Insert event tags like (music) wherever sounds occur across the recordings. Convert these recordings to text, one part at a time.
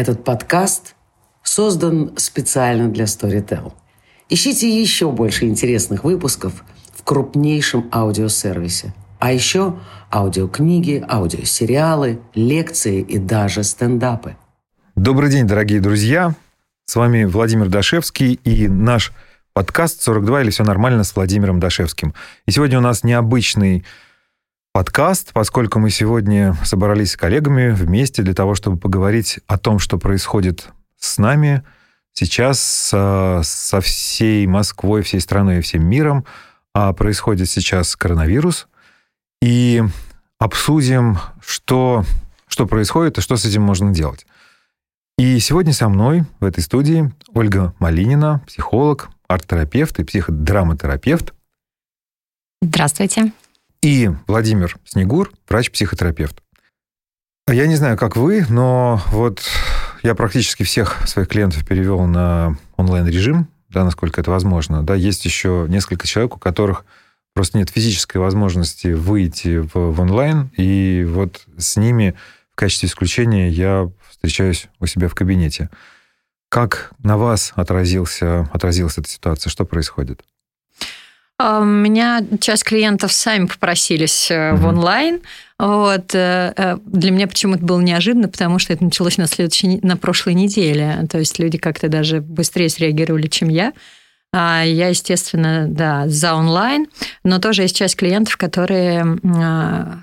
Этот подкаст создан специально для Storytel. Ищите еще больше интересных выпусков в крупнейшем аудиосервисе. А еще аудиокниги, аудиосериалы, лекции и даже стендапы. Добрый день, дорогие друзья. С вами Владимир Дашевский и наш подкаст «42» или «Все нормально» с Владимиром Дашевским. И сегодня у нас необычный подкаст, поскольку мы сегодня собрались с коллегами вместе для того, чтобы поговорить о том, что происходит с нами сейчас со, со всей Москвой, всей страной и всем миром. А происходит сейчас коронавирус. И обсудим, что, что происходит и что с этим можно делать. И сегодня со мной в этой студии Ольга Малинина, психолог, арт-терапевт и психодраматерапевт. Здравствуйте и Владимир Снегур, врач-психотерапевт. Я не знаю, как вы, но вот я практически всех своих клиентов перевел на онлайн-режим, да, насколько это возможно. Да, есть еще несколько человек, у которых просто нет физической возможности выйти в, в онлайн, и вот с ними в качестве исключения я встречаюсь у себя в кабинете. Как на вас отразился, отразилась эта ситуация? Что происходит? А, у меня часть клиентов сами попросились mm-hmm. в онлайн. Вот. Э, э, для меня почему-то было неожиданно, потому что это началось на, следующей, на прошлой неделе. То есть люди как-то даже быстрее среагировали, чем я. А я, естественно, да, за онлайн, но тоже есть часть клиентов, которые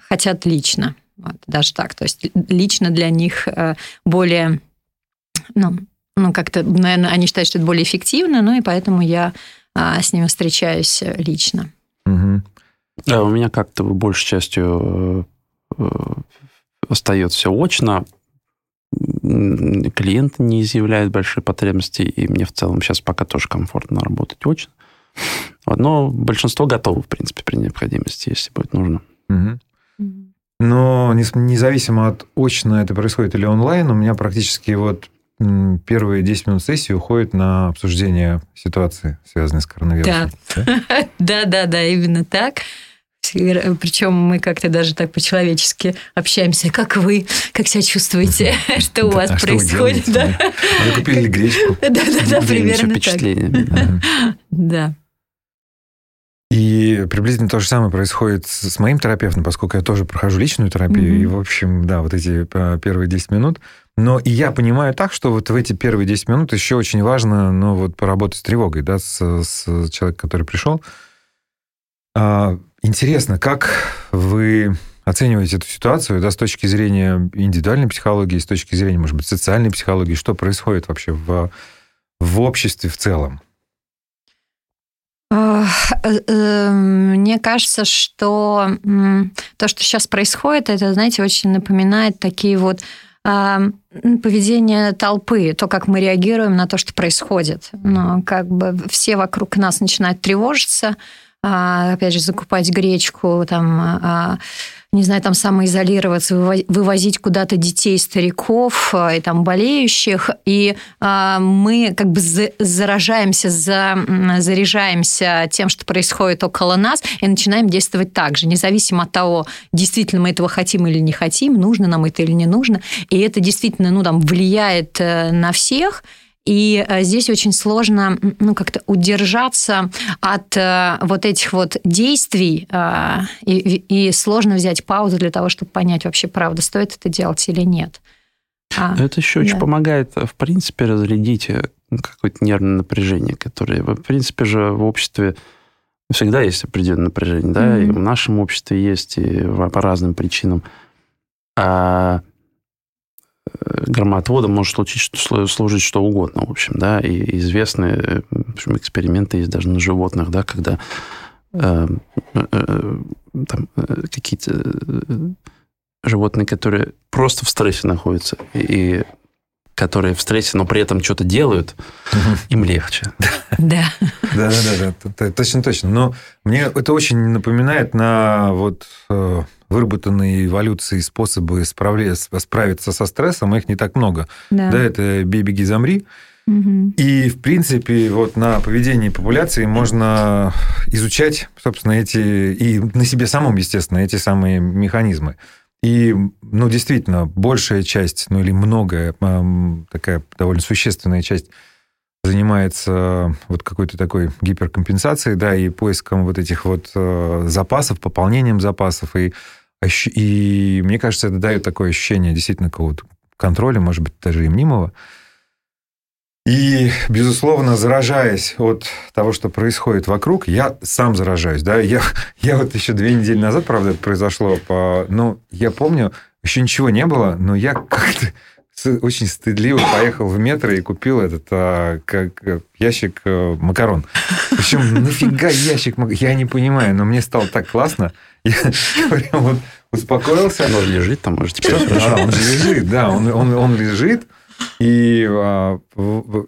хотят лично. Вот, даже так. То есть лично для них более, ну, ну как-то, наверное, они считают, что это более эффективно, ну и поэтому я а, с ними встречаюсь э, лично. Угу. Да, у меня как-то большей частью э, э, остается все очно. Клиент не изъявляет большой потребности, и мне в целом сейчас пока тоже комфортно работать очно. Но большинство готовы, в принципе, при необходимости, если будет нужно. Угу. Но независимо от очно это происходит или онлайн, у меня практически вот первые 10 минут сессии уходят на обсуждение ситуации, связанной с коронавирусом. Да, (laughs) да, да, да, именно так. Причем мы как-то даже так по-человечески общаемся. Как вы? Как себя чувствуете? (laughs) Что у вас происходит? Вы купили гречку? (laughs) Да, да, да, примерно так. Да. И приблизительно то же самое происходит с моим терапевтом, поскольку я тоже прохожу личную терапию. И, в общем, да, вот эти а, первые 10 минут но и я понимаю так, что вот в эти первые 10 минут еще очень важно, ну, вот поработать с тревогой, да, с, с человеком, который пришел. А, интересно, как вы оцениваете эту ситуацию, да, с точки зрения индивидуальной психологии, с точки зрения, может быть, социальной психологии, что происходит вообще в, в обществе в целом? Э, э, мне кажется, что то, что сейчас происходит, это, знаете, очень напоминает такие вот поведение толпы, то, как мы реагируем на то, что происходит. Но как бы все вокруг нас начинают тревожиться, а, опять же, закупать гречку, там, а, не знаю, там самоизолироваться, вывозить куда-то детей, стариков а, и там болеющих, и мы как бы заражаемся, заряжаемся тем, что происходит около нас, и начинаем действовать так же, независимо от того, действительно мы этого хотим или не хотим, нужно нам это или не нужно, и это действительно, ну, там, влияет э, на всех, и э, здесь очень сложно ну, как-то удержаться от э, вот этих вот действий, э, и, и сложно взять паузу для того, чтобы понять вообще, правда, стоит это делать или нет. А, это еще да. очень помогает, в принципе, разрядить какое-то нервное напряжение, которое, в принципе же, в обществе всегда есть определенное напряжение, да, mm-hmm. и в нашем обществе есть, и по разным причинам. А громоотводом может случить, служить что угодно, в общем, да, и известные в общем, эксперименты есть даже на животных, да, когда э, э, там, э, какие-то э, животные, которые просто в стрессе находятся, и которые в стрессе, но при этом что-то делают, им легче. Да. Да, да, да, точно, точно. Но мне это очень напоминает на вот э, выработанные эволюцией способы справиться со стрессом, их не так много. Да, да это «бей, беги, замри». И, в принципе, вот на поведении популяции можно изучать, собственно, эти, и на себе самом, естественно, эти самые механизмы. И, ну, действительно, большая часть, ну, или многое, такая довольно существенная часть занимается вот какой-то такой гиперкомпенсацией, да, и поиском вот этих вот э, запасов, пополнением запасов, и, и мне кажется, это дает такое ощущение действительно какого-то контроля, может быть, даже и мнимого. И, безусловно, заражаясь от того, что происходит вокруг, я сам заражаюсь. Да? Я, (laughs) я вот еще две недели назад, правда, это произошло, по, ну, я помню, еще ничего не было, но я как-то очень стыдливо поехал в метро и купил этот а, как, ящик а, макарон. Причем нафига ящик макарон? Я не понимаю, но мне стало так классно. Прям вот успокоился. Он лежит там, может. Да, он лежит, да, он лежит. И, а,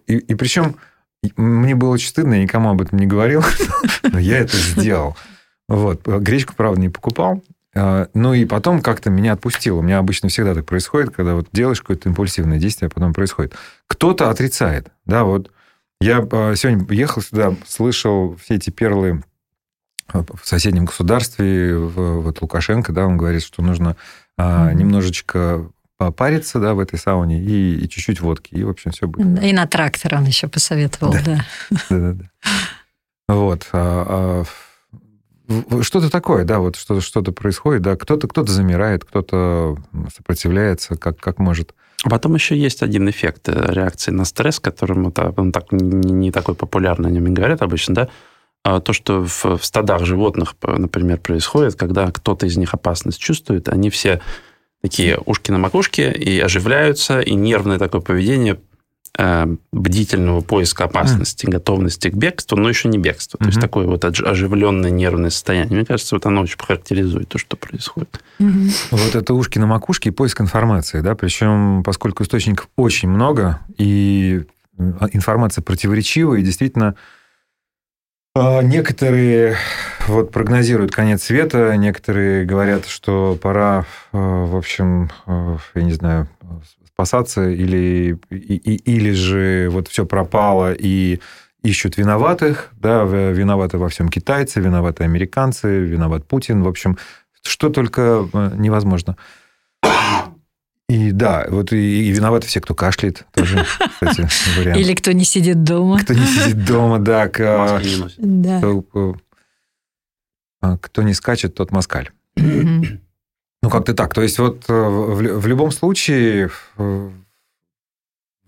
и, и причем мне было очень стыдно, я никому об этом не говорил, (laughs) но я это сделал. Вот. Гречку, правда, не покупал. А, ну и потом как-то меня отпустило. У меня обычно всегда так происходит, когда вот делаешь какое-то импульсивное действие, а потом происходит. Кто-то отрицает. Да, вот я а, сегодня ехал сюда, слышал все эти перлы в соседнем государстве, вот Лукашенко, да, он говорит, что нужно mm-hmm. немножечко попариться, да, в этой сауне и, и чуть-чуть водки, и, в общем, все будет. И на трактор он еще посоветовал, да. (laughs) Да-да-да. Вот. А, что-то такое, да, вот что-то, происходит, да, кто-то, кто-то замирает, кто-то сопротивляется, как, как может. А потом еще есть один эффект э, реакции на стресс, которым это, он так, не, не такой популярный, о нем говорят обычно, да, а то, что в, в стадах животных, например, происходит, когда кто-то из них опасность чувствует, они все такие ушки на макушке и оживляются, и нервное такое поведение Э, бдительного поиска опасности, mm. готовности к бегству, но еще не бегство. Mm-hmm. То есть такое вот оживленное нервное состояние. Мне кажется, вот оно очень характеризует то, что происходит. Mm-hmm. Вот это ушки на макушке и поиск информации, да, причем поскольку источников очень много, и информация противоречивая, и действительно а, Некоторые вот прогнозируют конец света, некоторые говорят, что пора, э, в общем, э, я не знаю, спасаться, или, и, или же вот все пропало и ищут виноватых, да, виноваты во всем китайцы, виноваты американцы, виноват Путин, в общем, что только э, невозможно. И да, вот и, и виноваты все, кто кашляет, тоже, кстати, (laughs) вариант. Или кто не сидит дома. Кто не сидит дома, да. (laughs) К, да. Кто, э, кто не скачет, тот москаль. Ну, как-то так. То есть вот э, в, в любом случае, э,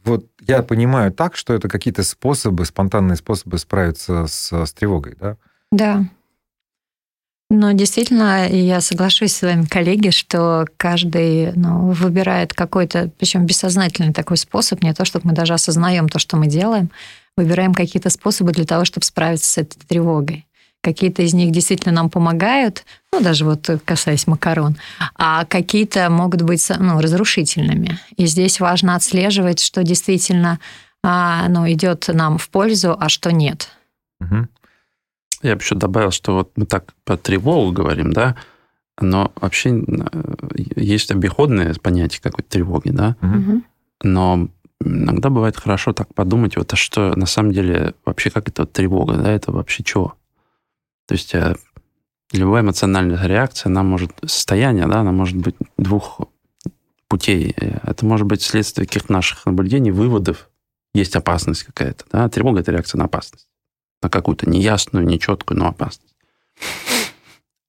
вот я понимаю так, что это какие-то способы, спонтанные способы справиться с, с тревогой, да? Да. Но действительно, я соглашусь с вами, коллеги, что каждый ну, выбирает какой-то, причем бессознательный такой способ, не то, чтобы мы даже осознаем то, что мы делаем, выбираем какие-то способы для того, чтобы справиться с этой тревогой. Какие-то из них действительно нам помогают, ну, даже вот касаясь макарон, а какие-то могут быть ну, разрушительными. И здесь важно отслеживать, что действительно а, ну, идет нам в пользу, а что нет. Угу. Я бы еще добавил, что вот мы так по тревогу говорим, да, но вообще э, есть обиходное понятие какой-то тревоги, да, угу. но иногда бывает хорошо так подумать, вот а что на самом деле вообще как это вот тревога, да, это вообще чего? То есть э, любая эмоциональная реакция, она может, состояние, да, она может быть двух путей. Это может быть следствие каких-то наших наблюдений, выводов. Есть опасность какая-то. Да? Тревога – это реакция на опасность. На какую-то неясную, нечеткую, но опасность.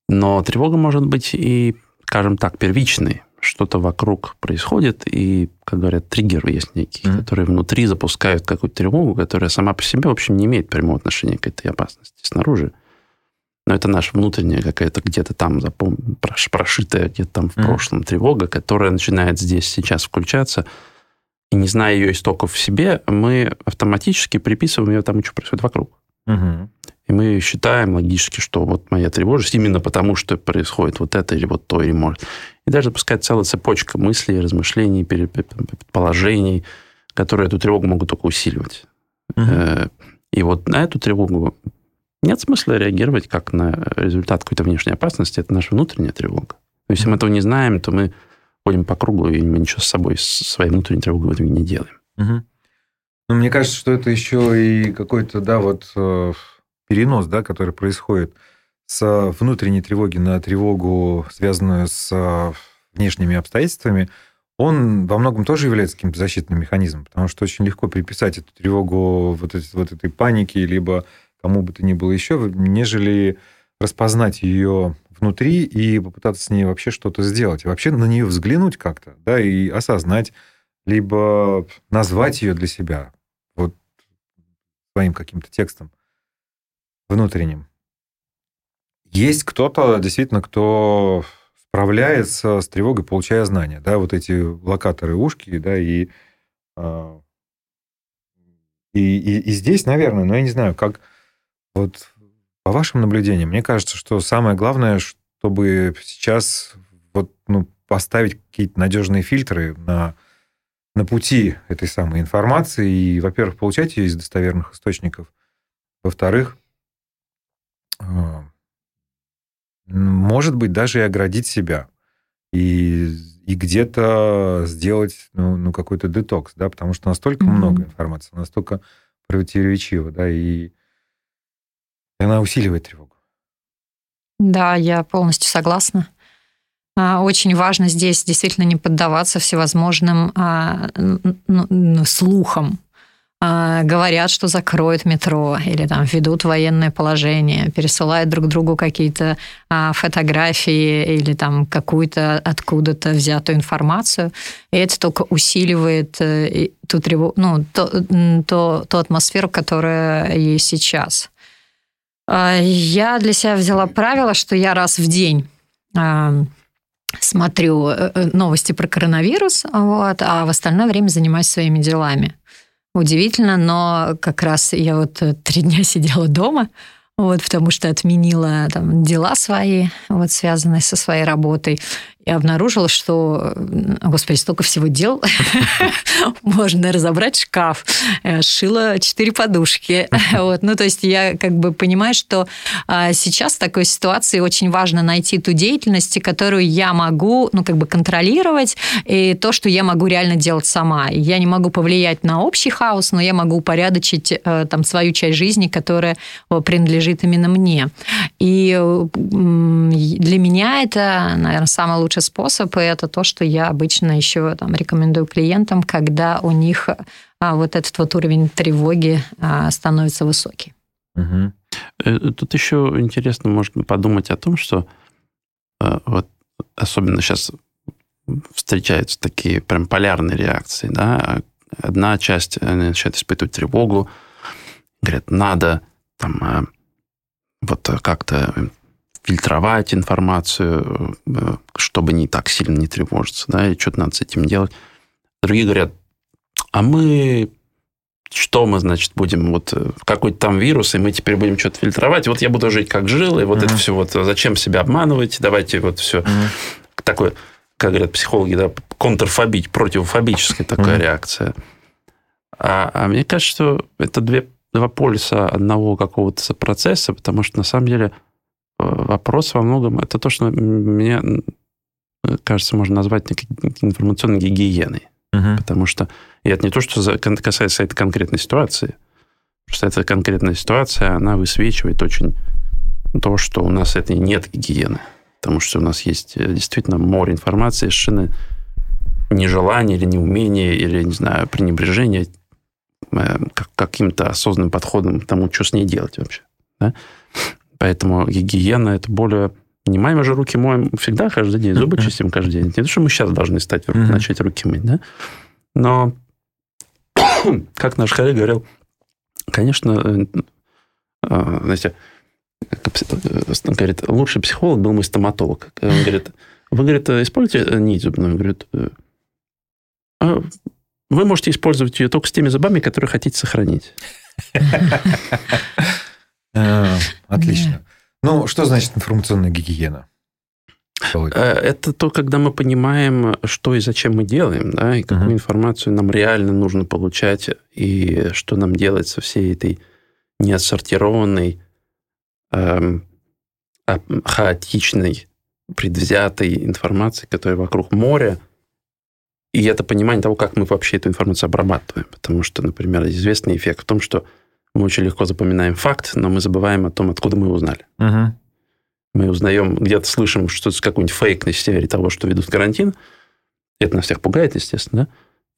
Но тревога может быть и, скажем так, первичной. Что-то вокруг происходит, и, как говорят, триггеры есть некие, mm-hmm. которые внутри запускают какую-то тревогу, которая сама по себе, в общем, не имеет прямого отношения к этой опасности снаружи. Но это наша внутренняя какая-то где-то там запом... прошитая где-то там в mm-hmm. прошлом тревога, которая начинает здесь сейчас включаться. И не зная ее истоков в себе, мы автоматически приписываем ее тому, что происходит вокруг. Mm-hmm. И мы считаем логически, что вот моя тревожность именно потому, что происходит вот это или вот то, или может. И даже запускать целая цепочка мыслей, размышлений, предположений, которые эту тревогу могут только усиливать. Mm-hmm. И вот на эту тревогу нет смысла реагировать как на результат какой-то внешней опасности. Это наша внутренняя тревога. Но если мы этого не знаем, то мы ходим по кругу, и мы ничего с собой, с своей внутренней тревогой в итоге не делаем. Угу. Ну, мне кажется, что это еще и какой-то, да, вот э, перенос, да, который происходит с внутренней тревоги на тревогу, связанную с внешними обстоятельствами, он во многом тоже является каким-то защитным механизмом, потому что очень легко приписать эту тревогу вот, этой, вот этой паники, либо кому бы то ни было еще, нежели распознать ее внутри и попытаться с ней вообще что-то сделать. И вообще на нее взглянуть как-то, да, и осознать, либо назвать ее для себя вот своим каким-то текстом внутренним. Есть кто-то, действительно, кто справляется с тревогой, получая знания, да, вот эти локаторы ушки, да, и, а, и, и, и здесь, наверное, но я не знаю, как вот по вашим наблюдениям, мне кажется, что самое главное, чтобы сейчас вот, ну, поставить какие-то надежные фильтры на, на пути этой самой информации и, во-первых, получать ее из достоверных источников, во-вторых, а, может быть, даже и оградить себя. И, и где-то сделать ну, ну, какой-то детокс, да, потому что настолько mm-hmm. много информации, настолько противоречиво, да, и она усиливает тревогу. Да, я полностью согласна. А, очень важно здесь действительно не поддаваться всевозможным а, слухам, а, говорят, что закроют метро или там ведут военное положение, пересылают друг другу какие-то а, фотографии или там какую-то откуда-то взятую информацию. И это только усиливает э, ту, тревогу, ну, то, то, ту атмосферу, которая есть сейчас. Я для себя взяла правило, что я раз в день смотрю э, э, новости про коронавирус, вот, а в остальное время занимаюсь своими делами. Удивительно, но как раз я вот э, три дня (laughs) сидела дома, вот, потому что отменила там, дела свои, вот, связанные со своей работой и обнаружила, что, господи, столько всего дел, (laughs) можно разобрать шкаф, э, шила четыре подушки. (laughs) Вот. Ну, то есть я как бы понимаю, что а, сейчас в такой ситуации очень важно найти ту деятельность, которую я могу, ну, как бы контролировать, и то, что я могу реально делать сама. Я не могу повлиять на общий хаос, но я могу упорядочить э, там свою часть жизни, которая принадлежит именно мне. И для меня это, наверное, самое лучшее лучший способ, и это то, что я обычно еще там, рекомендую клиентам, когда у них а, вот этот вот уровень тревоги а, становится высокий. Угу. Тут еще интересно, можно подумать о том, что а, вот особенно сейчас встречаются такие прям полярные реакции, да, одна часть начинает испытывать тревогу, говорят, надо там вот как-то фильтровать информацию, э, чтобы не так сильно не тревожиться, да, и что-то надо с этим делать. Другие говорят, а мы что мы, значит, будем вот э, какой-то там вирус, и мы теперь будем что-то фильтровать. Вот я буду жить как жил, и вот uh-huh. это все вот зачем себя обманывать, давайте вот все uh-huh. такое, как говорят психологи, да, контрфобить, противофобическая такая uh-huh. реакция. А, а мне кажется, что это две, два полюса одного какого-то процесса, потому что на самом деле вопрос во многом это то, что мне кажется, можно назвать информационной гигиеной. Угу. Потому что и это не то, что касается этой конкретной ситуации. Просто эта конкретная ситуация, она высвечивает очень то, что у нас этой нет гигиены. Потому что у нас есть э, действительно море информации, совершенно нежелание или неумение, или, не знаю, пренебрежение э, каким-то осознанным подходом к тому, что с ней делать вообще. Да? Поэтому гигиена – это более... Не моем же руки моем всегда каждый день, зубы чистим каждый день. Не то, что мы сейчас должны стать, начать руки мыть, да? Но, (coughs) как наш Харри говорил, конечно, э, э, знаете, он говорит, лучший психолог был мой стоматолог. Он говорит, вы, говорит, используете нить зубную? Говорит, а вы можете использовать ее только с теми зубами, которые хотите сохранить. (laughs) (laughs) А, отлично. Ну, что значит информационная гигиена? Э, это то, когда мы понимаем, что и зачем мы делаем, да, и какую uh-huh. информацию нам реально нужно получать, и что нам делать со всей этой неотсортированной, эм, а, хаотичной, предвзятой информацией, которая вокруг моря, и это понимание того, как мы вообще эту информацию обрабатываем. Потому что, например, известный эффект в том, что мы очень легко запоминаем факт, но мы забываем о том, откуда мы его узнали. Угу. мы узнаем, где-то слышим, что это какой-нибудь фейк на севере того, что ведут карантин. Это нас всех пугает, естественно, да?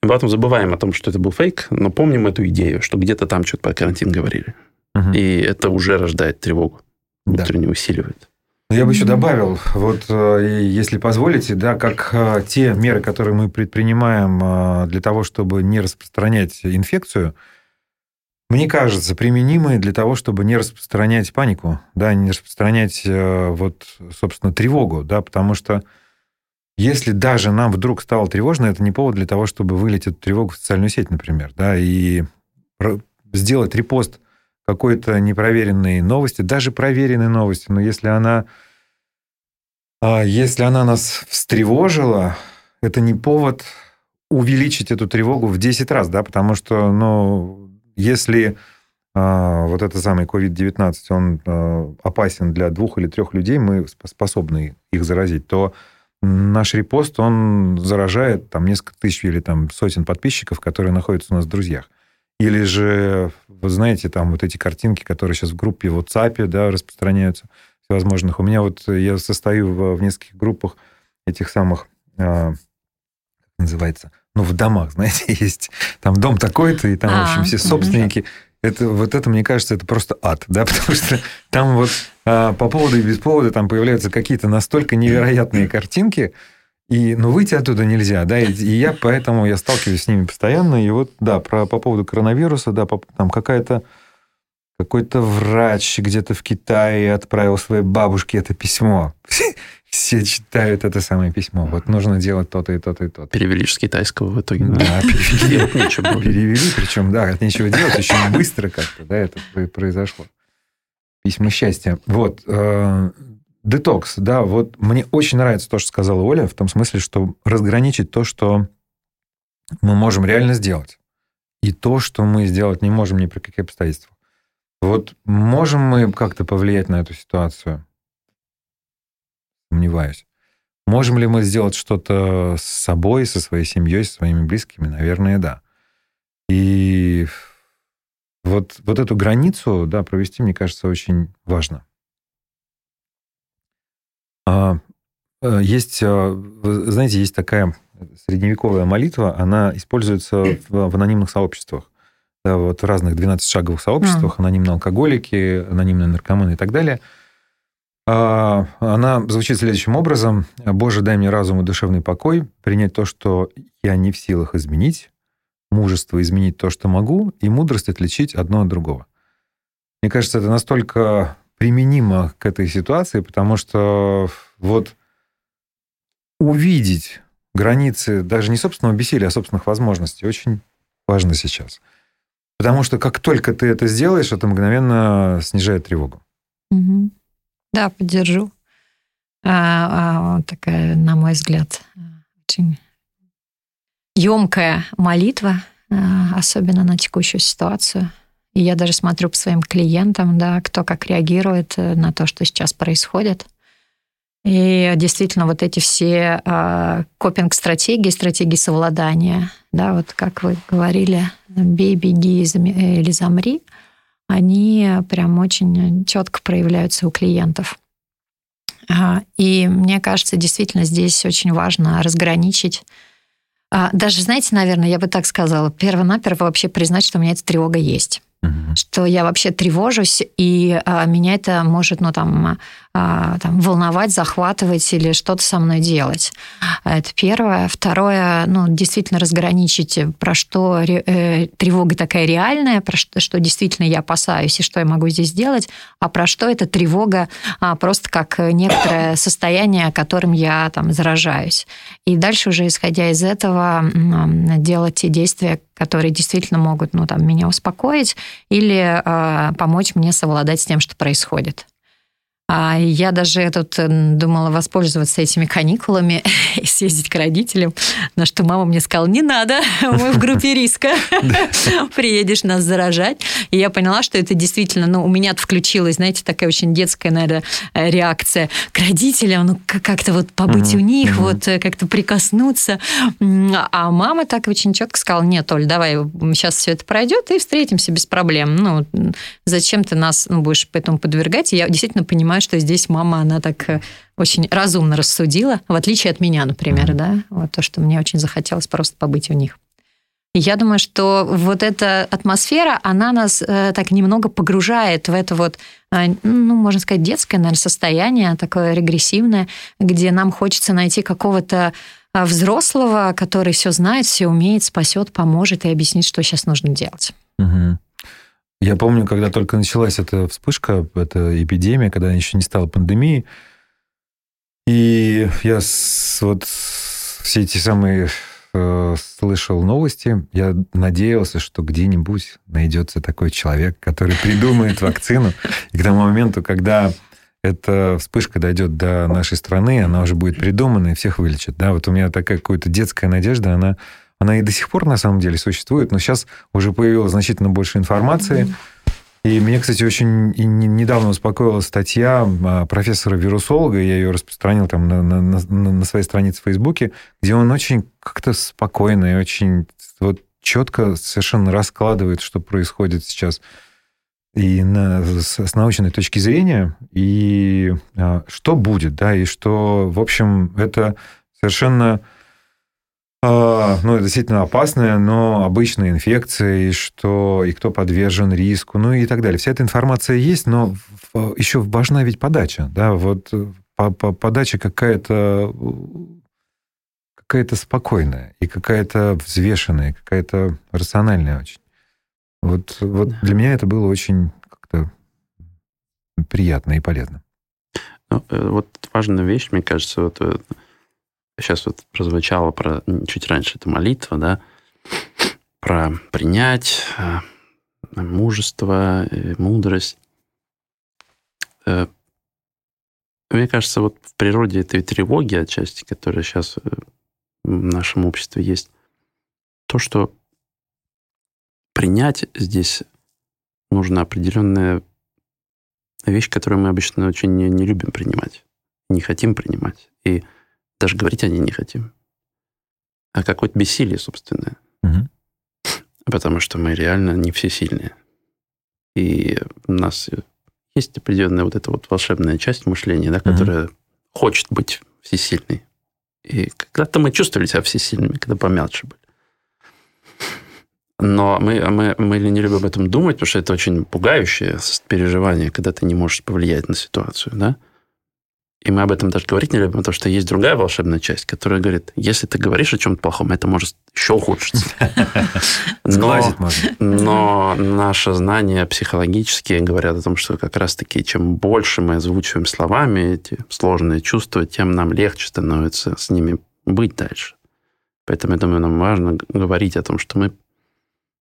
И потом забываем о том, что это был фейк, но помним эту идею, что где-то там что-то про карантин говорили. Угу. И это уже рождает тревогу, внутренне да. усиливает. Я бы еще добавил, вот э, если позволите, да, как э, те меры, которые мы предпринимаем э, для того, чтобы не распространять инфекцию, мне кажется, применимые для того, чтобы не распространять панику, да, не распространять вот, собственно, тревогу, да, потому что если даже нам вдруг стало тревожно, это не повод для того, чтобы вылить эту тревогу в социальную сеть, например, да, и сделать репост какой-то непроверенной новости, даже проверенной новости, но если она, а, если она нас встревожила, это не повод увеличить эту тревогу в 10 раз, да, потому что, ну, если а, вот этот самый COVID-19, он а, опасен для двух или трех людей, мы способны их заразить, то наш репост, он заражает там несколько тысяч или там сотен подписчиков, которые находятся у нас в друзьях. Или же, вы знаете, там вот эти картинки, которые сейчас в группе в WhatsApp да, распространяются, всевозможных. У меня вот, я состою в, в нескольких группах этих самых, как называется, ну, в домах, (laughs) знаете, есть там дом такой-то, и там, а, в общем, все собственники. Это, вот это, мне кажется, это просто ад, да, (laughs) потому что там вот а, по поводу и без повода там появляются какие-то настолько невероятные картинки, и, ну, выйти оттуда нельзя, да, и, и я поэтому я сталкиваюсь с ними постоянно, и вот, да, про, по поводу коронавируса, да, по, там какая-то какой-то врач где-то в Китае отправил своей бабушке это письмо. (laughs) Все читают это самое письмо. Вот нужно делать то-то и то-то и то-то. Перевели с китайского в итоге. Да, (laughs) перевели. Перевели, причем, да, от нечего делать, очень быстро как-то, да, это произошло. Письма счастья. Вот. Э, Детокс, да, вот мне очень нравится то, что сказала Оля, в том смысле, что разграничить то, что мы можем реально сделать, и то, что мы сделать не можем ни при каких обстоятельствах. Вот можем мы как-то повлиять на эту ситуацию? Сомневаюсь. Можем ли мы сделать что-то с собой, со своей семьей, со своими близкими? Наверное, да. И вот, вот эту границу да, провести, мне кажется, очень важно. А, э, есть, э, знаете, есть такая средневековая молитва, она используется в, в анонимных сообществах. Да, вот в разных 12-шаговых сообществах, mm. анонимные алкоголики, анонимные наркоманы и так далее. А, она звучит следующим образом. «Боже, дай мне разум и душевный покой, принять то, что я не в силах изменить, мужество изменить то, что могу, и мудрость отличить одно от другого». Мне кажется, это настолько применимо к этой ситуации, потому что вот увидеть границы даже не собственного бессилия, а собственных возможностей очень важно сейчас. Потому что как только ты это сделаешь, это мгновенно снижает тревогу. Угу. Да, поддержу. А, а, такая, на мой взгляд, очень емкая молитва, а, особенно на текущую ситуацию – и я даже смотрю по своим клиентам, да, кто как реагирует э, на то, что сейчас происходит. И действительно, вот эти все э, копинг-стратегии, стратегии совладания, да, вот как вы говорили, бей, беги или замри, они прям очень четко проявляются у клиентов. И мне кажется, действительно здесь очень важно разграничить даже, знаете, наверное, я бы так сказала, перво-наперво вообще признать, что у меня эта тревога есть угу. что я вообще тревожусь, и а, меня это может, ну, там, а, там, волновать, захватывать или что-то со мной делать. Это первое. Второе, ну, действительно разграничить, про что э, тревога такая реальная, про что, что действительно я опасаюсь и что я могу здесь сделать, а про что это тревога а, просто как некоторое (coughs) состояние, которым я там заражаюсь. И дальше уже, исходя из этого, делать те действия, которые действительно могут ну, там, меня успокоить или э, помочь мне совладать с тем, что происходит. А я даже тут думала воспользоваться этими каникулами (laughs) и съездить к родителям, на что мама мне сказала, не надо, (laughs) мы в группе риска, (laughs) приедешь нас заражать. И я поняла, что это действительно, ну, у меня включилась, знаете, такая очень детская, наверное, реакция к родителям, ну, как-то вот побыть у них, вот э, как-то прикоснуться. А мама так очень четко сказала, нет, Оль, давай, сейчас все это пройдет и встретимся без проблем. Ну, зачем ты нас ну, будешь поэтому подвергать? И я действительно понимаю, понимаю, что здесь мама, она так э, очень разумно рассудила, в отличие от меня, например, mm-hmm. да, вот то, что мне очень захотелось просто побыть у них. Я думаю, что вот эта атмосфера, она нас э, так немного погружает в это вот, э, ну, можно сказать, детское, наверное, состояние, такое регрессивное, где нам хочется найти какого-то э, взрослого, который все знает, все умеет, спасет, поможет и объяснит, что сейчас нужно делать. Угу. Я помню, когда только началась эта вспышка, эта эпидемия, когда еще не стала пандемией, и я с, вот все эти самые Э, слышал новости, я надеялся, что где-нибудь найдется такой человек, который придумает вакцину. И к тому моменту, когда эта вспышка дойдет до нашей страны, она уже будет придумана и всех вылечит. Да, вот у меня такая какая-то детская надежда, она, она и до сих пор на самом деле существует, но сейчас уже появилось значительно больше информации. И меня, кстати, очень недавно успокоила статья а, профессора-вирусолога, я ее распространил там на, на, на, своей странице в Фейсбуке, где он очень как-то спокойно и очень вот четко совершенно раскладывает, что происходит сейчас и на, с, с научной точки зрения, и а, что будет, да, и что, в общем, это совершенно ну, это действительно опасная, но обычная инфекция, и что, и кто подвержен риску, ну и так далее. Вся эта информация есть, но еще важна ведь подача, да, вот э, подача какая-то какая-то спокойная и какая-то взвешенная, какая-то рациональная очень. Вот, вот да. для меня это было очень как-то приятно и полезно. Ну, э, вот важная вещь, мне кажется, вот э, сейчас вот прозвучало про чуть раньше, это молитва, да, про принять, э, мужество, э, мудрость. Э, мне кажется, вот в природе этой тревоги отчасти, которая сейчас в нашем обществе есть, то, что принять здесь нужна определенная вещь, которую мы обычно очень не, не любим принимать, не хотим принимать. И даже говорить о ней не хотим. А какое-то бессилие собственное. Угу. Потому что мы реально не все сильные. И у нас есть определенная вот эта вот волшебная часть мышления, да, которая угу. хочет быть всесильной. И когда-то мы чувствовали себя всесильными, когда помельче были. Но мы, мы, мы не любим об этом думать, потому что это очень пугающее переживание, когда ты не можешь повлиять на ситуацию, да? И мы об этом даже говорить не любим, потому что есть другая волшебная часть, которая говорит, если ты говоришь о чем-то плохом, это может еще ухудшиться. (laughs) Но, но наше знание психологические говорят о том, что как раз-таки чем больше мы озвучиваем словами эти сложные чувства, тем нам легче становится с ними быть дальше. Поэтому, я думаю, нам важно говорить о том, что мы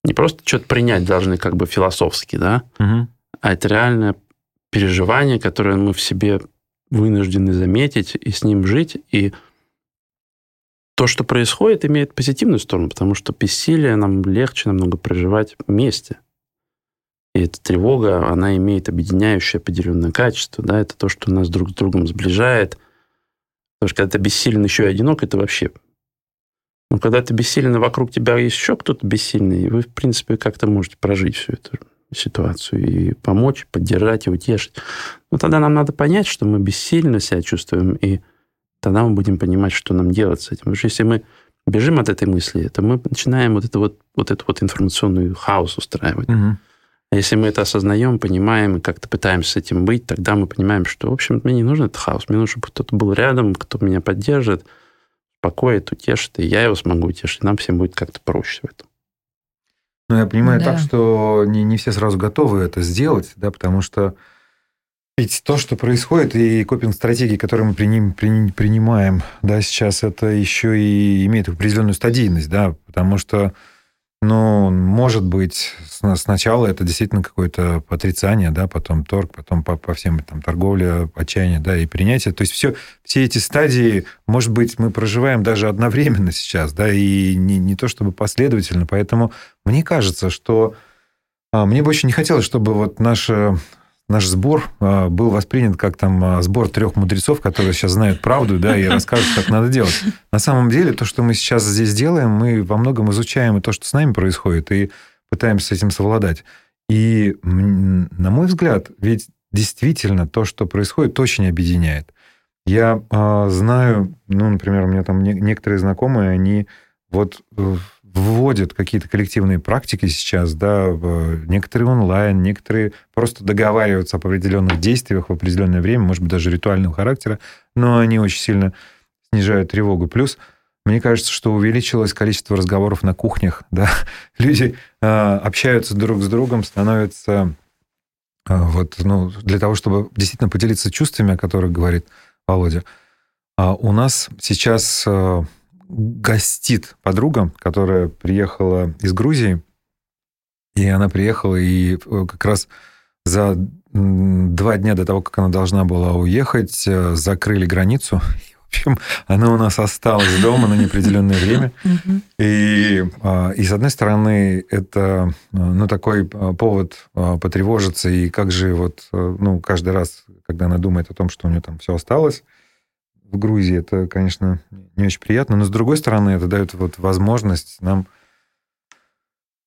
не просто что-то принять должны как бы философски, да, угу. а это реальное переживание, которое мы в себе вынуждены заметить и с ним жить. И то, что происходит, имеет позитивную сторону, потому что бессилие нам легче намного проживать вместе. И эта тревога, она имеет объединяющее определенное качество. Да? Это то, что нас друг с другом сближает. Потому что когда ты бессилен еще и одинок, это вообще... Но когда ты бессилен, вокруг тебя есть еще кто-то бессильный, и вы, в принципе, как-то можете прожить все это ситуацию и помочь, поддержать и утешить. Но тогда нам надо понять, что мы бессильно себя чувствуем, и тогда мы будем понимать, что нам делать с этим. Потому что если мы бежим от этой мысли, то мы начинаем вот, это вот, вот эту вот информационную хаос устраивать. Угу. А если мы это осознаем, понимаем и как-то пытаемся с этим быть, тогда мы понимаем, что, в общем, мне не нужен этот хаос. Мне нужно, чтобы кто-то был рядом, кто меня поддержит, успокоит, утешит, и я его смогу утешить. Нам всем будет как-то проще в этом. Ну, я понимаю да. так, что не, не все сразу готовы это сделать, да, потому что ведь то, что происходит, и копинг-стратегии, которые мы приним, при, принимаем, да, сейчас, это еще и имеет определенную стадийность, да, потому что ну, может быть, сначала это действительно какое-то отрицание, да, потом торг, потом по, по всем там торговля, отчаяние, да, и принятие. То есть все, все эти стадии, может быть, мы проживаем даже одновременно сейчас, да, и не, не то чтобы последовательно. Поэтому мне кажется, что а, мне бы очень не хотелось, чтобы вот наша наш сбор а, был воспринят как там а, сбор трех мудрецов, которые сейчас знают правду, да, и расскажут, как надо делать. На самом деле, то, что мы сейчас здесь делаем, мы во многом изучаем и то, что с нами происходит, и пытаемся с этим совладать. И, на мой взгляд, ведь действительно то, что происходит, очень объединяет. Я э, знаю, ну, например, у меня там не, некоторые знакомые, они вот вводят какие-то коллективные практики сейчас, да, некоторые онлайн, некоторые просто договариваются об определенных действиях в определенное время, может быть, даже ритуального характера, но они очень сильно снижают тревогу. Плюс мне кажется, что увеличилось количество разговоров на кухнях, (laughs) да, люди э, общаются друг с другом, становятся э, вот, ну, для того, чтобы действительно поделиться чувствами, о которых говорит Володя. А у нас сейчас э, гостит подруга, которая приехала из Грузии, и она приехала, и э, как раз за два дня до того, как она должна была уехать, э, закрыли границу. (laughs) В общем, она у нас осталась дома на неопределенное время. И, а, и, с одной стороны, это ну, такой повод потревожиться, и как же вот, ну, каждый раз, когда она думает о том, что у нее там все осталось, в Грузии. Это, конечно, не очень приятно. Но, с другой стороны, это дает вот возможность нам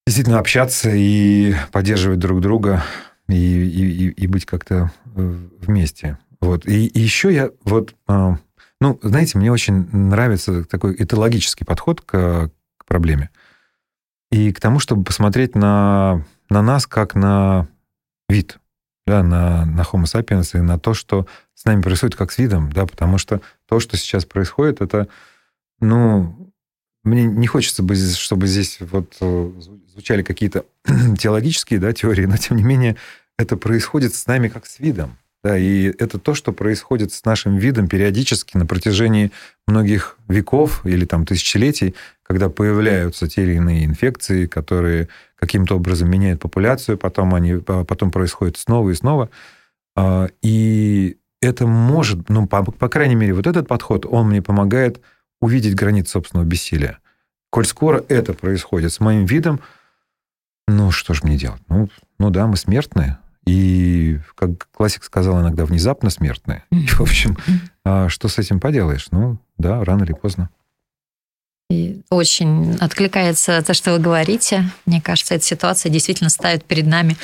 действительно общаться и поддерживать друг друга и, и, и быть как-то э, вместе. Вот. И, и еще я вот... А, ну, знаете, мне очень нравится такой этологический подход к, к проблеме. И к тому, чтобы посмотреть на, на нас как на вид, да, на, на Homo sapiens и на то, что с нами происходит как с видом, да, потому что то, что сейчас происходит, это, ну, мне не хочется, бы, чтобы здесь вот э, звучали какие-то (clears throat) теологические да, теории, но тем не менее это происходит с нами как с видом. Да, и это то, что происходит с нашим видом периодически на протяжении многих веков или там тысячелетий, когда появляются те или иные инфекции, которые каким-то образом меняют популяцию, потом они потом происходят снова и снова. А, и это может, ну, по, по крайней мере, вот этот подход, он мне помогает увидеть границы собственного бессилия. Коль скоро это происходит с моим видом, ну, что же мне делать? Ну, ну да, мы смертные. И, как классик сказал иногда, внезапно смертные. И, (laughs) в общем, а что с этим поделаешь? Ну, да, рано или поздно. И очень откликается то, что вы говорите. Мне кажется, эта ситуация действительно ставит перед нами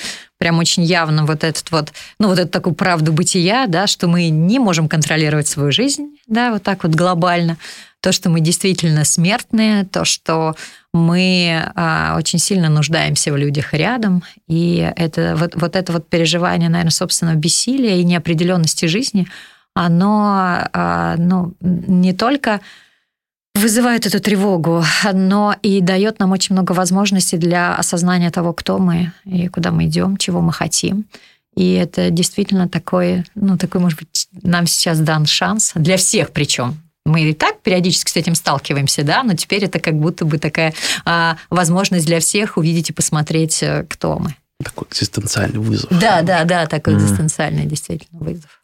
прям очень явно вот этот вот, ну вот эту такую правду бытия, да, что мы не можем контролировать свою жизнь, да, вот так вот глобально. То, что мы действительно смертные, то, что мы а, очень сильно нуждаемся в людях рядом, и это вот, вот это вот переживание, наверное, собственного бессилия и неопределенности жизни, оно а, ну, не только вызывает эту тревогу, но и дает нам очень много возможностей для осознания того, кто мы и куда мы идем, чего мы хотим. И это действительно такой, ну, такой, может быть, нам сейчас дан шанс, для всех причем. Мы и так периодически с этим сталкиваемся, да, но теперь это как будто бы такая а, возможность для всех увидеть и посмотреть, э, кто мы. Такой экзистенциальный вызов. Да, да, да, такой mm. экзистенциальный действительно вызов.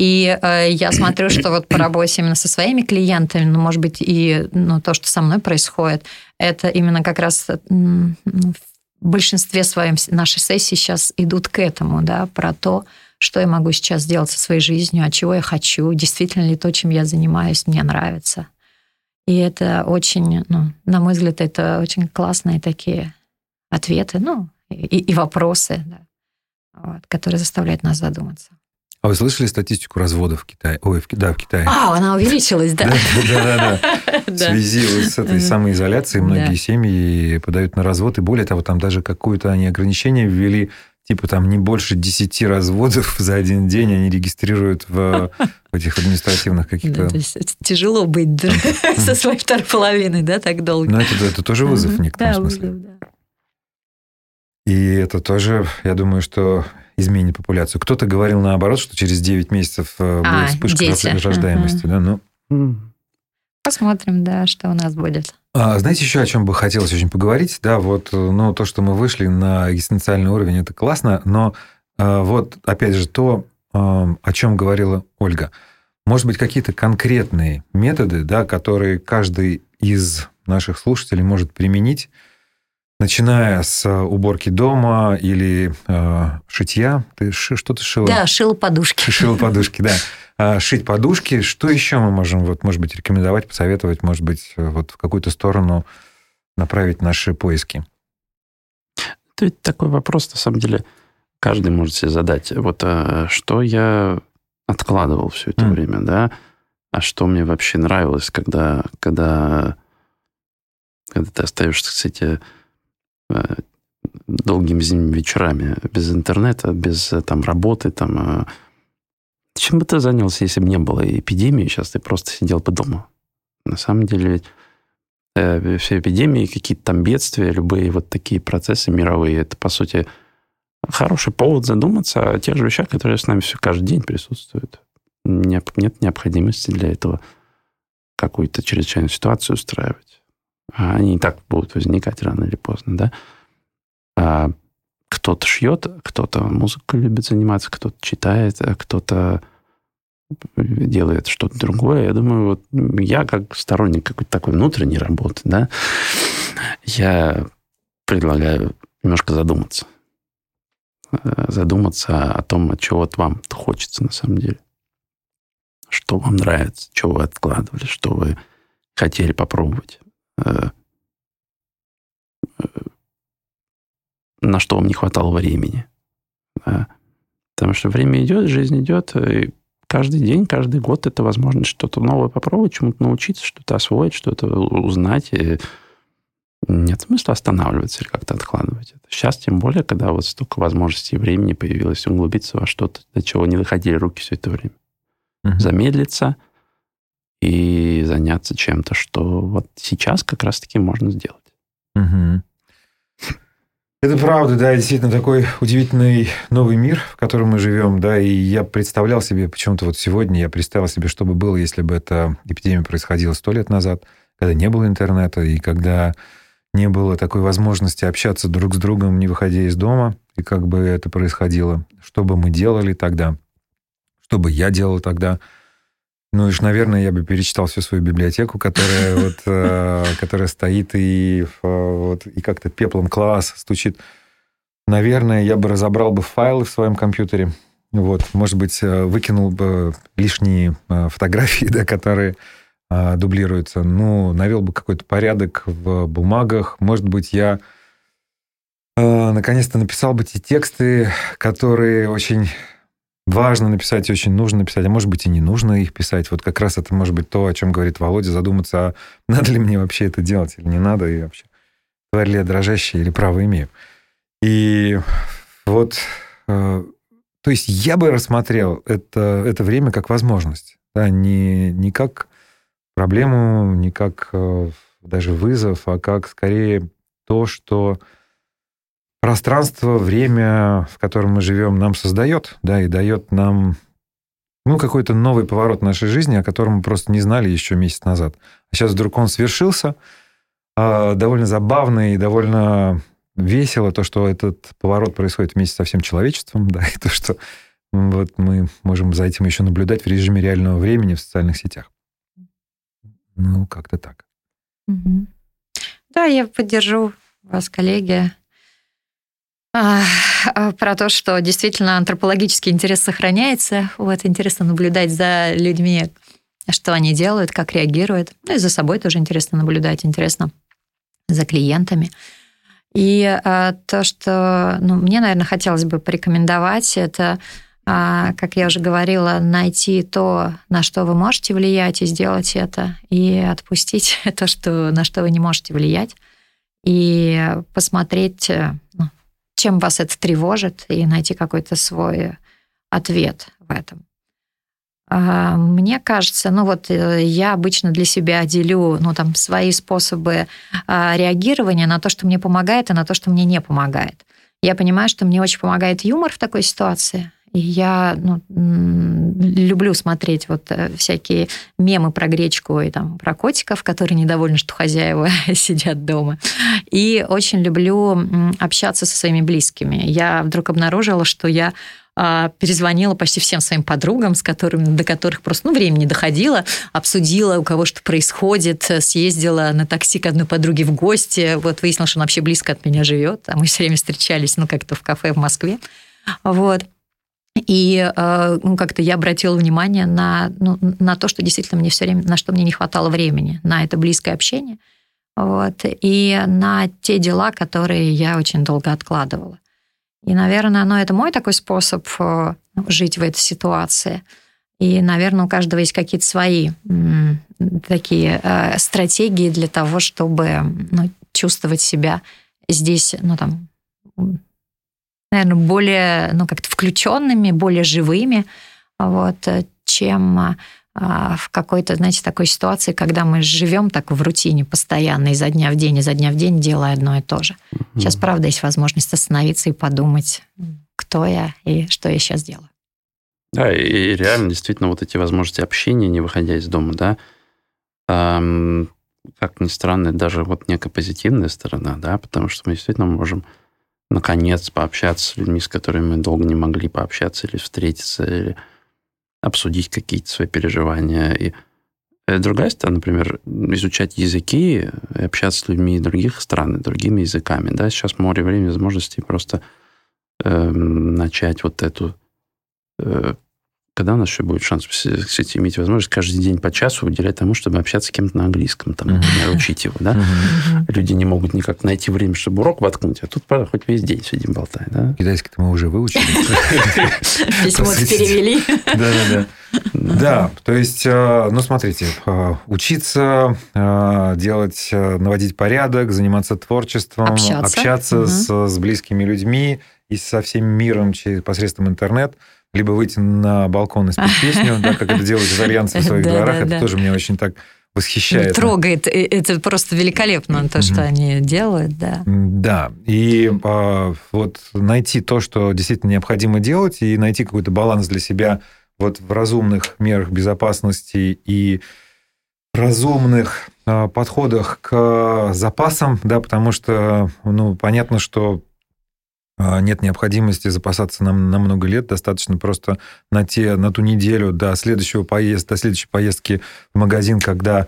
И э, я смотрю, что вот по работе именно со своими клиентами, ну, может быть, и ну, то, что со мной происходит, это именно как раз ну, в большинстве своем нашей сессии сейчас идут к этому, да, про то, что я могу сейчас сделать со своей жизнью, от чего я хочу, действительно ли то, чем я занимаюсь, мне нравится. И это очень, ну, на мой взгляд, это очень классные такие ответы, ну, и, и вопросы, да, вот, которые заставляют нас задуматься. А вы слышали статистику разводов в Китае? Ой, в, да, в Китае. А, она увеличилась, да? (laughs) Да, да, (laughs) да. В связи с этой самоизоляцией многие семьи подают на развод. И более того, там даже какое-то они ограничение ввели, типа там не больше 10 разводов (laughs) за один день они регистрируют в этих административных каких-то... тяжело быть со своей второй половиной, да, так долго. Но это, это тоже вызов в некотором смысле. И это тоже, я думаю, что изменит популяцию. Кто-то говорил наоборот, что через 9 месяцев э, а, будет вспышка дети. рождаемости. Угу. Да? Ну, Посмотрим, да, что у нас будет. А, знаете, еще о чем бы хотелось очень поговорить? Да, вот, ну, то, что мы вышли на экзистенциальный уровень, это классно, но а, вот, опять же, то, а, о чем говорила Ольга. Может быть, какие-то конкретные методы, да, которые каждый из наших слушателей может применить, начиная с э, уборки дома или э, шитья. Ты что ты шила? Да, шила подушки. (laughs) Шила подушки, да. А, шить подушки. Что еще мы можем, вот, может быть, рекомендовать, посоветовать, может быть, э, вот в какую-то сторону направить наши поиски? Это такой вопрос, на самом деле, каждый может себе задать, вот а, что я откладывал все это mm. время, да, а что мне вообще нравилось, когда, когда, когда ты остаешься, кстати, долгими зимними вечерами без интернета, без там работы, там. А чем бы ты занялся, если бы не было эпидемии, сейчас ты просто сидел бы дома? На самом деле ведь э, все эпидемии, какие-то там бедствия, любые вот такие процессы мировые, это, по сути, хороший повод задуматься о тех же вещах, которые с нами все каждый день присутствуют. Нет необходимости для этого какую-то чрезвычайную ситуацию устраивать. А они и так будут возникать рано или поздно, да? А кто-то шьет, кто-то музыкой любит заниматься, кто-то читает, а кто-то делает что-то другое. Я думаю, вот я как сторонник какой-то такой внутренней работы, да, я предлагаю немножко задуматься. Э, задуматься о том, от чего вот вам хочется на самом деле. Что вам нравится, что вы откладывали, что вы хотели попробовать. Э, э, на что вам не хватало времени. Потому что время идет, жизнь идет, и каждый день, каждый год это возможность что-то новое попробовать, чему-то научиться, что-то освоить, что-то узнать. И нет смысла останавливаться или как-то откладывать это. Сейчас тем более, когда вот столько возможностей и времени появилось углубиться во что-то, до чего не доходили руки все это время. Угу. Замедлиться и заняться чем-то, что вот сейчас как раз-таки можно сделать. Угу. Это правда, да, действительно такой удивительный новый мир, в котором мы живем, да, и я представлял себе, почему-то вот сегодня я представил себе, что бы было, если бы эта эпидемия происходила сто лет назад, когда не было интернета, и когда не было такой возможности общаться друг с другом, не выходя из дома, и как бы это происходило, что бы мы делали тогда, что бы я делал тогда – ну, и, наверное, я бы перечитал всю свою библиотеку, которая (laughs) вот, э, которая стоит и, вот, и как-то пеплом класс стучит. Наверное, я бы разобрал бы файлы в своем компьютере. Вот, может быть, э, выкинул бы лишние э, фотографии, (laughs) да, которые дублируются. Ну, навел бы какой-то порядок в бумагах. Может быть, я наконец-то написал бы те тексты, которые очень важно написать и очень нужно написать, а может быть и не нужно их писать. Вот как раз это может быть то, о чем говорит Володя, задуматься, а надо ли мне вообще это делать или не надо, и вообще тварь ли я дрожащая или право имею. И вот, э, то есть я бы рассмотрел это, это время как возможность, да, не, не как проблему, не как э, даже вызов, а как скорее то, что пространство, время, в котором мы живем, нам создает, да, и дает нам ну, какой-то новый поворот нашей жизни, о котором мы просто не знали еще месяц назад. А сейчас вдруг он свершился. А, довольно забавно и довольно весело то, что этот поворот происходит вместе со всем человечеством, да, и то, что вот мы можем за этим еще наблюдать в режиме реального времени в социальных сетях. Ну, как-то так. Да, я поддержу вас, коллеги. Про то, что действительно антропологический интерес сохраняется. Вот интересно наблюдать за людьми, что они делают, как реагируют. Ну и за собой тоже интересно наблюдать, интересно за клиентами. И а, то, что ну, мне, наверное, хотелось бы порекомендовать, это, а, как я уже говорила, найти то, на что вы можете влиять, и сделать это, и отпустить (laughs) то, что, на что вы не можете влиять, и посмотреть, ну, чем вас это тревожит, и найти какой-то свой ответ в этом. А, мне кажется, ну вот э, я обычно для себя делю, ну там свои способы а, реагирования на то, что мне помогает, и на то, что мне не помогает. Я понимаю, что мне очень помогает юмор в такой ситуации. Я ну, люблю смотреть вот э, всякие мемы про гречку и там про котиков, которые недовольны, что хозяева (laughs) сидят дома. И очень люблю общаться со своими близкими. Я вдруг обнаружила, что я а, перезвонила почти всем своим подругам, с которыми, до которых просто ну, времени доходило, обсудила, у кого что происходит, съездила на такси к одной подруге в гости, вот выяснила, что она вообще близко от меня живет, а мы все время встречались, ну, как-то в кафе в Москве. Вот. И э, ну, как-то я обратила внимание на, ну, на то, что действительно мне все время, на что мне не хватало времени, на это близкое общение, вот, и на те дела, которые я очень долго откладывала. И, наверное, ну, это мой такой способ э, жить в этой ситуации. И, наверное, у каждого есть какие-то свои такие э, стратегии для того, чтобы ну, чувствовать себя здесь, ну там, наверное, более, ну как-то включенными, более живыми, вот, чем а, в какой-то, знаете, такой ситуации, когда мы живем так в рутине постоянно, изо дня в день, изо дня в день, делая одно и то же. Сейчас, правда, есть возможность остановиться и подумать, кто я и что я сейчас делаю. Да, и реально, действительно, вот эти возможности общения, не выходя из дома, да, эм, как ни странно, даже вот некая позитивная сторона, да, потому что мы действительно можем наконец пообщаться с людьми, с которыми мы долго не могли пообщаться или встретиться, или обсудить какие-то свои переживания. И э, другая сторона, например, изучать языки, общаться с людьми других стран, другими языками. Да? Сейчас море времени, возможностей просто э, начать вот эту... Э, когда у нас еще будет шанс, кстати, иметь возможность каждый день по часу уделять тому, чтобы общаться с кем-то на английском, там, например, учить его, да? Люди не могут никак найти время, чтобы урок воткнуть, а тут правда, хоть весь день сидим болтаем, да? Китайский-то мы уже выучили. (laughs) Письмо перевели. Да-да-да. Да, то есть, э, ну, смотрите, э, учиться, э, делать, наводить порядок, заниматься творчеством, общаться, общаться с, с близкими людьми и со всем миром через посредством интернет – либо выйти на балкон и спеть песню, да, как это делают итальянцы в своих дворах. Это тоже меня очень так восхищает. Трогает. Это просто великолепно, то, что они делают, да. Да. И а, вот найти то, что действительно необходимо делать, и найти какой-то баланс для себя вот в разумных мерах безопасности и разумных а, подходах к запасам, да, потому что, ну, понятно, что нет необходимости запасаться нам на много лет, достаточно просто на, те, на ту неделю до следующего поезда, до следующей поездки в магазин, когда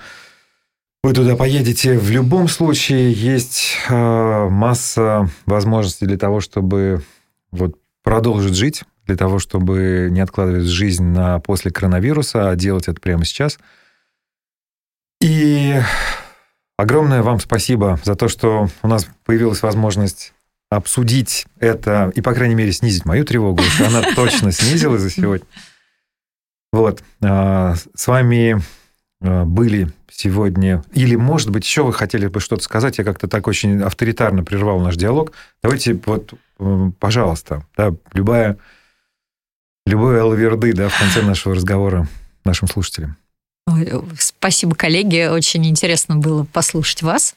вы туда поедете. В любом случае есть а, масса возможностей для того, чтобы вот продолжить жить, для того, чтобы не откладывать жизнь на после коронавируса, а делать это прямо сейчас. И огромное вам спасибо за то, что у нас появилась возможность обсудить это и, по крайней мере, снизить мою тревогу, что она (laughs) точно снизилась за сегодня. Вот. А, с вами а, были сегодня... Или, может быть, еще вы хотели бы что-то сказать? Я как-то так очень авторитарно прервал наш диалог. Давайте вот, пожалуйста, да, любая, любой алаверды да, в конце нашего разговора нашим слушателям. Спасибо, коллеги. Очень интересно было послушать вас,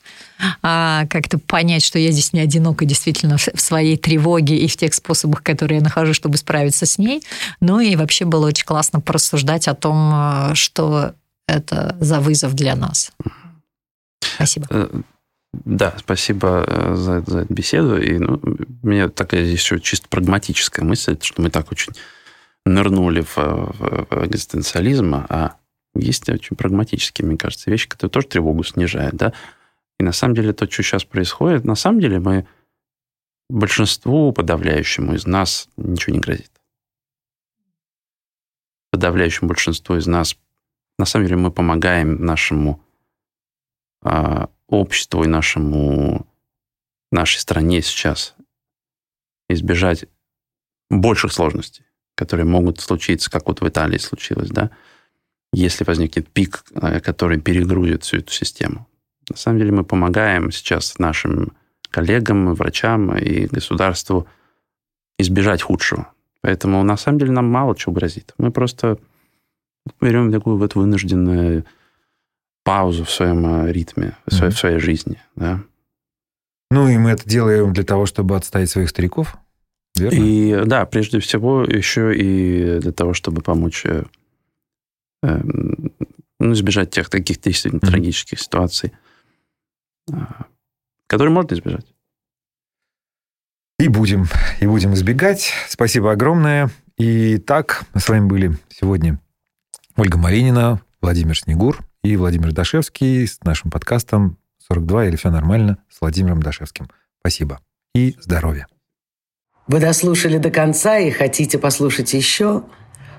а, как-то понять, что я здесь не одинока действительно в своей тревоге и в тех способах, которые я нахожу, чтобы справиться с ней. Ну и вообще было очень классно порассуждать о том, а, что это за вызов для нас. Спасибо. Э, да, спасибо э, за, за эту беседу. И ну, у меня такая здесь еще чисто прагматическая мысль, что мы так очень нырнули в, в, в экзистенциализм, а есть очень прагматические, мне кажется, вещи, которые тоже тревогу снижают, да. И на самом деле то, что сейчас происходит, на самом деле мы большинству подавляющему из нас ничего не грозит. Подавляющему большинству из нас, на самом деле, мы помогаем нашему э, обществу и нашему нашей стране сейчас избежать больших сложностей, которые могут случиться, как вот в Италии случилось, да если возникнет пик, э, который перегрузит всю эту систему. На самом деле мы помогаем сейчас нашим коллегам, врачам и государству избежать худшего. Поэтому на самом деле нам мало чего грозит. Мы просто берем такую вот вынужденную паузу в своем э, ритме, в своей, mm-hmm. в своей жизни. Да? Ну и мы это делаем для того, чтобы отставить своих стариков, верно? И да, прежде всего еще и для того, чтобы помочь э, ну, избежать тех таких действительно mm-hmm. трагических ситуаций, а, которые можно избежать. И будем, и будем избегать. Спасибо огромное. И так, с вами были сегодня Ольга Маринина, Владимир Снегур и Владимир Дашевский с нашим подкастом 42 или все нормально с Владимиром Дашевским. Спасибо и здоровья. Вы дослушали до конца и хотите послушать еще?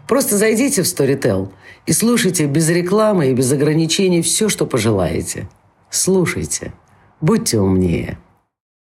Просто зайдите в Storytel и слушайте без рекламы и без ограничений все, что пожелаете. Слушайте. Будьте умнее.